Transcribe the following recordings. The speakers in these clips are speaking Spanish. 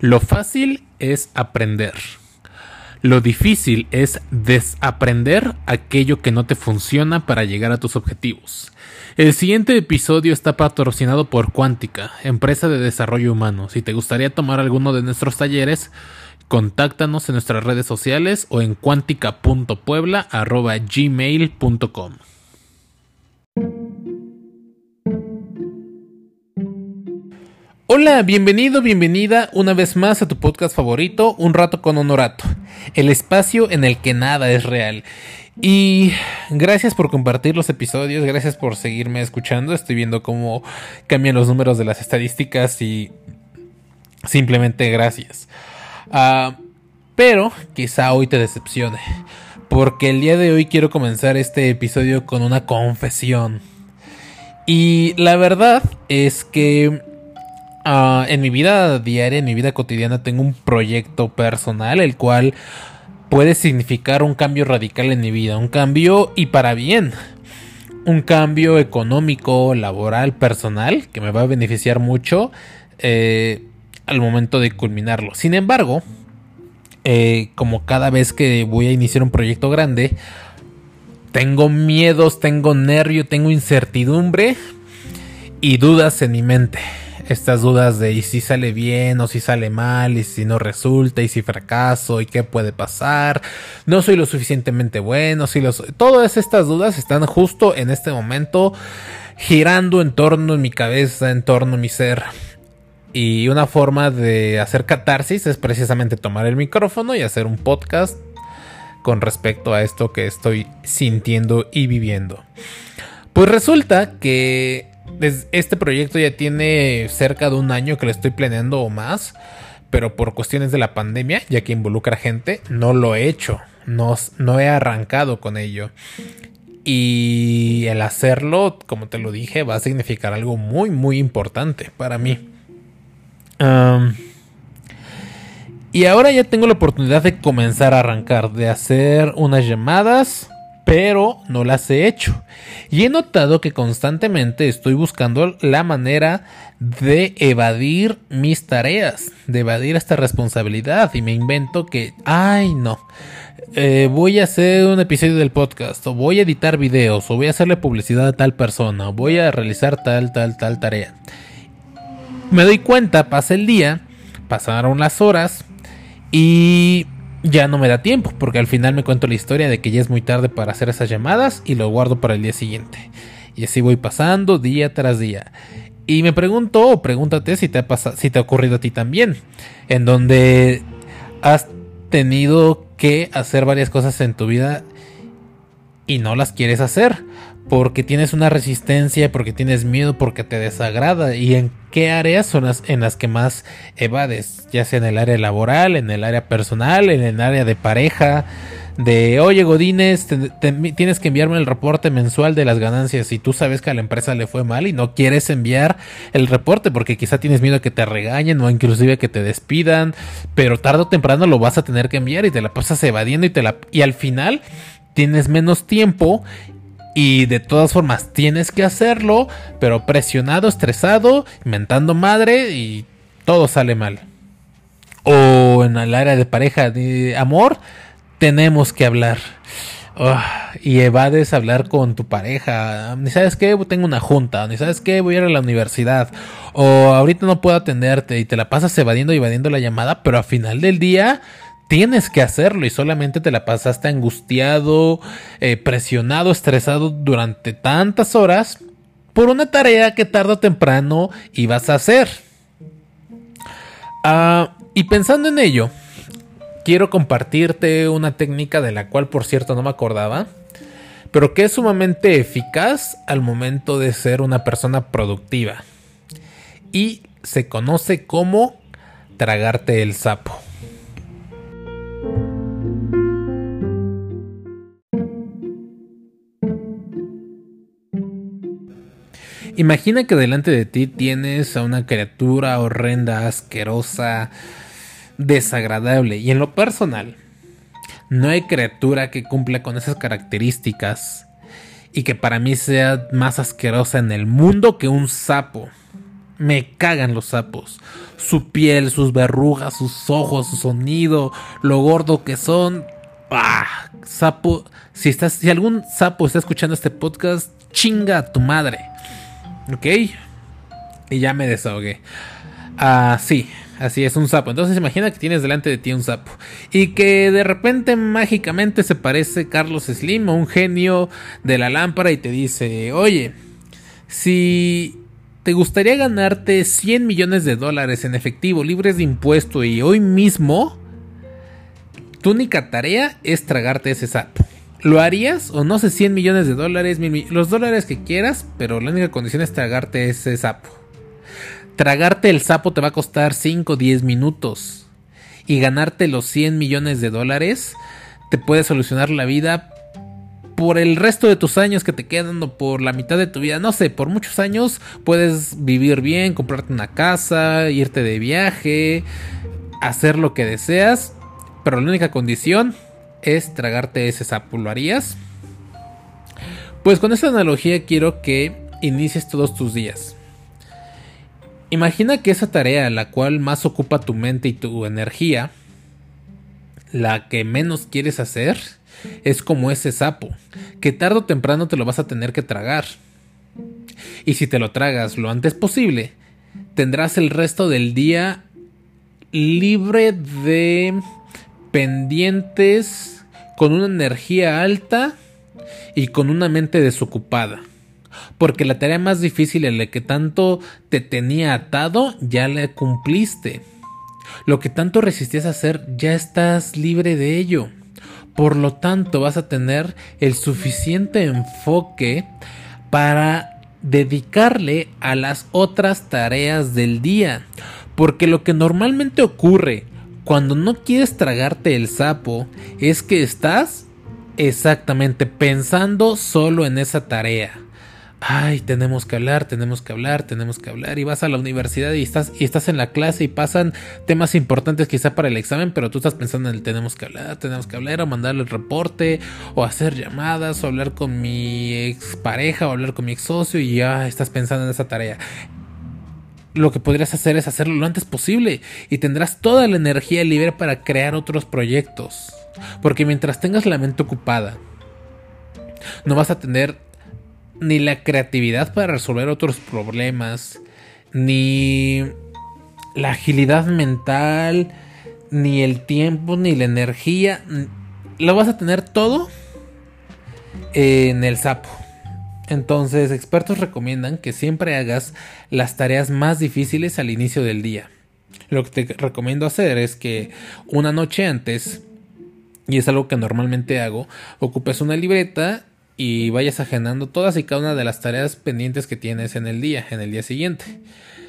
Lo fácil es aprender. Lo difícil es desaprender aquello que no te funciona para llegar a tus objetivos. El siguiente episodio está patrocinado por Cuántica, empresa de desarrollo humano. Si te gustaría tomar alguno de nuestros talleres, contáctanos en nuestras redes sociales o en cuántica.puebla.gmail.com. Hola, bienvenido, bienvenida una vez más a tu podcast favorito, Un rato con Honorato, el espacio en el que nada es real. Y gracias por compartir los episodios, gracias por seguirme escuchando, estoy viendo cómo cambian los números de las estadísticas y simplemente gracias. Ah, pero quizá hoy te decepcione, porque el día de hoy quiero comenzar este episodio con una confesión. Y la verdad es que Ah, en mi vida diaria, en mi vida cotidiana, tengo un proyecto personal, el cual puede significar un cambio radical en mi vida, un cambio y para bien. Un cambio económico, laboral, personal, que me va a beneficiar mucho eh, al momento de culminarlo. Sin embargo, eh, como cada vez que voy a iniciar un proyecto grande, tengo miedos, tengo nervio, tengo incertidumbre y dudas en mi mente estas dudas de y si sale bien o si sale mal y si no resulta y si fracaso y qué puede pasar, no soy lo suficientemente bueno, si los todas estas dudas están justo en este momento girando en torno en mi cabeza, en torno a mi ser. Y una forma de hacer catarsis es precisamente tomar el micrófono y hacer un podcast con respecto a esto que estoy sintiendo y viviendo. Pues resulta que este proyecto ya tiene cerca de un año que lo estoy planeando o más, pero por cuestiones de la pandemia, ya que involucra gente, no lo he hecho, no, no he arrancado con ello. Y el hacerlo, como te lo dije, va a significar algo muy, muy importante para mí. y ahora ya tengo la oportunidad de comenzar a arrancar, de hacer unas llamadas pero no las he hecho. Y he notado que constantemente estoy buscando la manera de evadir mis tareas, de evadir esta responsabilidad y me invento que, ay no, eh, voy a hacer un episodio del podcast o voy a editar videos o voy a hacerle publicidad a tal persona o voy a realizar tal, tal, tal tarea. Me doy cuenta, pasa el día, pasaron las horas y ya no me da tiempo, porque al final me cuento la historia de que ya es muy tarde para hacer esas llamadas y lo guardo para el día siguiente. Y así voy pasando día tras día. Y me pregunto, o pregúntate si te ha pasado, si te ha ocurrido a ti también, en donde has tenido que hacer varias cosas en tu vida y no las quieres hacer porque tienes una resistencia, porque tienes miedo, porque te desagrada. ¿Y en qué áreas son las en las que más evades? Ya sea en el área laboral, en el área personal, en el área de pareja. De, oye Godínez, tienes que enviarme el reporte mensual de las ganancias y tú sabes que a la empresa le fue mal y no quieres enviar el reporte porque quizá tienes miedo a que te regañen o inclusive que te despidan, pero tarde o temprano lo vas a tener que enviar y te la pasas evadiendo y te la y al final tienes menos tiempo y de todas formas tienes que hacerlo, pero presionado, estresado, inventando madre y todo sale mal. O en el área de pareja, de amor, tenemos que hablar. y evades hablar con tu pareja. Ni sabes qué, tengo una junta. Ni sabes qué, voy a ir a la universidad. O ahorita no puedo atenderte. Y te la pasas evadiendo y evadiendo la llamada. Pero al final del día tienes que hacerlo y solamente te la pasaste angustiado, eh, presionado, estresado durante tantas horas por una tarea que tarde o temprano ibas a hacer. Ah, y pensando en ello, quiero compartirte una técnica de la cual por cierto no me acordaba, pero que es sumamente eficaz al momento de ser una persona productiva. Y se conoce como tragarte el sapo. Imagina que delante de ti tienes a una criatura horrenda, asquerosa, desagradable. Y en lo personal, no hay criatura que cumpla con esas características y que para mí sea más asquerosa en el mundo que un sapo. Me cagan los sapos. Su piel, sus verrugas, sus ojos, su sonido, lo gordo que son. ¡Ah! Sapo. Si, estás, si algún sapo está escuchando este podcast, chinga a tu madre. ¿Ok? Y ya me desahogué. Ah, sí, así es, un sapo. Entonces imagina que tienes delante de ti un sapo. Y que de repente mágicamente se parece Carlos Slim, un genio de la lámpara, y te dice, oye, si te gustaría ganarte 100 millones de dólares en efectivo, libres de impuesto, y hoy mismo, tu única tarea es tragarte ese sapo. ¿Lo harías? O no sé, 100 millones de dólares, los dólares que quieras, pero la única condición es tragarte ese sapo. Tragarte el sapo te va a costar 5 o 10 minutos. Y ganarte los 100 millones de dólares te puede solucionar la vida por el resto de tus años que te quedan o por la mitad de tu vida. No sé, por muchos años puedes vivir bien, comprarte una casa, irte de viaje, hacer lo que deseas. Pero la única condición es tragarte ese sapo. ¿Lo harías? Pues con esta analogía quiero que inicies todos tus días. Imagina que esa tarea, la cual más ocupa tu mente y tu energía, la que menos quieres hacer, es como ese sapo, que tarde o temprano te lo vas a tener que tragar. Y si te lo tragas lo antes posible, tendrás el resto del día libre de pendientes, con una energía alta y con una mente desocupada porque la tarea más difícil en la que tanto te tenía atado ya la cumpliste. Lo que tanto resistías a hacer ya estás libre de ello. Por lo tanto vas a tener el suficiente enfoque para dedicarle a las otras tareas del día. Porque lo que normalmente ocurre cuando no quieres tragarte el sapo es que estás exactamente pensando solo en esa tarea ay, tenemos que hablar, tenemos que hablar, tenemos que hablar, y vas a la universidad y estás, y estás en la clase y pasan temas importantes quizá para el examen, pero tú estás pensando en el tenemos que hablar, tenemos que hablar, o mandarle el reporte, o hacer llamadas, o hablar con mi ex pareja, o hablar con mi ex socio, y ya estás pensando en esa tarea. Lo que podrías hacer es hacerlo lo antes posible y tendrás toda la energía libre para crear otros proyectos. Porque mientras tengas la mente ocupada, no vas a tener ni la creatividad para resolver otros problemas, ni la agilidad mental, ni el tiempo, ni la energía. Lo vas a tener todo en el sapo. Entonces, expertos recomiendan que siempre hagas las tareas más difíciles al inicio del día. Lo que te recomiendo hacer es que una noche antes, y es algo que normalmente hago, ocupes una libreta y vayas agendando todas y cada una de las tareas pendientes que tienes en el día, en el día siguiente.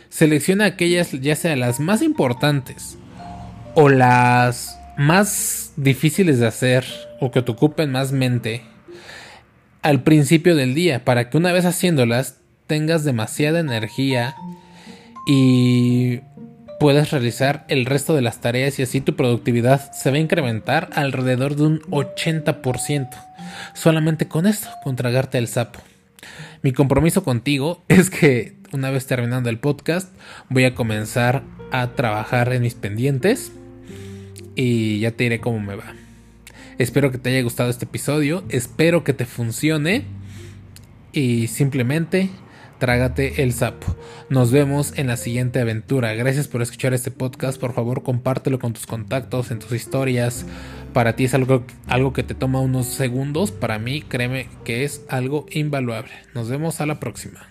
Selecciona aquellas ya sea las más importantes o las más difíciles de hacer o que te ocupen más mente al principio del día para que una vez haciéndolas tengas demasiada energía y puedas realizar el resto de las tareas y así tu productividad se va a incrementar alrededor de un 80% solamente con esto, con tragarte el sapo. Mi compromiso contigo es que una vez terminando el podcast voy a comenzar a trabajar en mis pendientes y ya te diré cómo me va. Espero que te haya gustado este episodio, espero que te funcione y simplemente trágate el sapo. Nos vemos en la siguiente aventura. Gracias por escuchar este podcast. Por favor, compártelo con tus contactos, en tus historias. Para ti es algo, algo que te toma unos segundos. Para mí, créeme que es algo invaluable. Nos vemos a la próxima.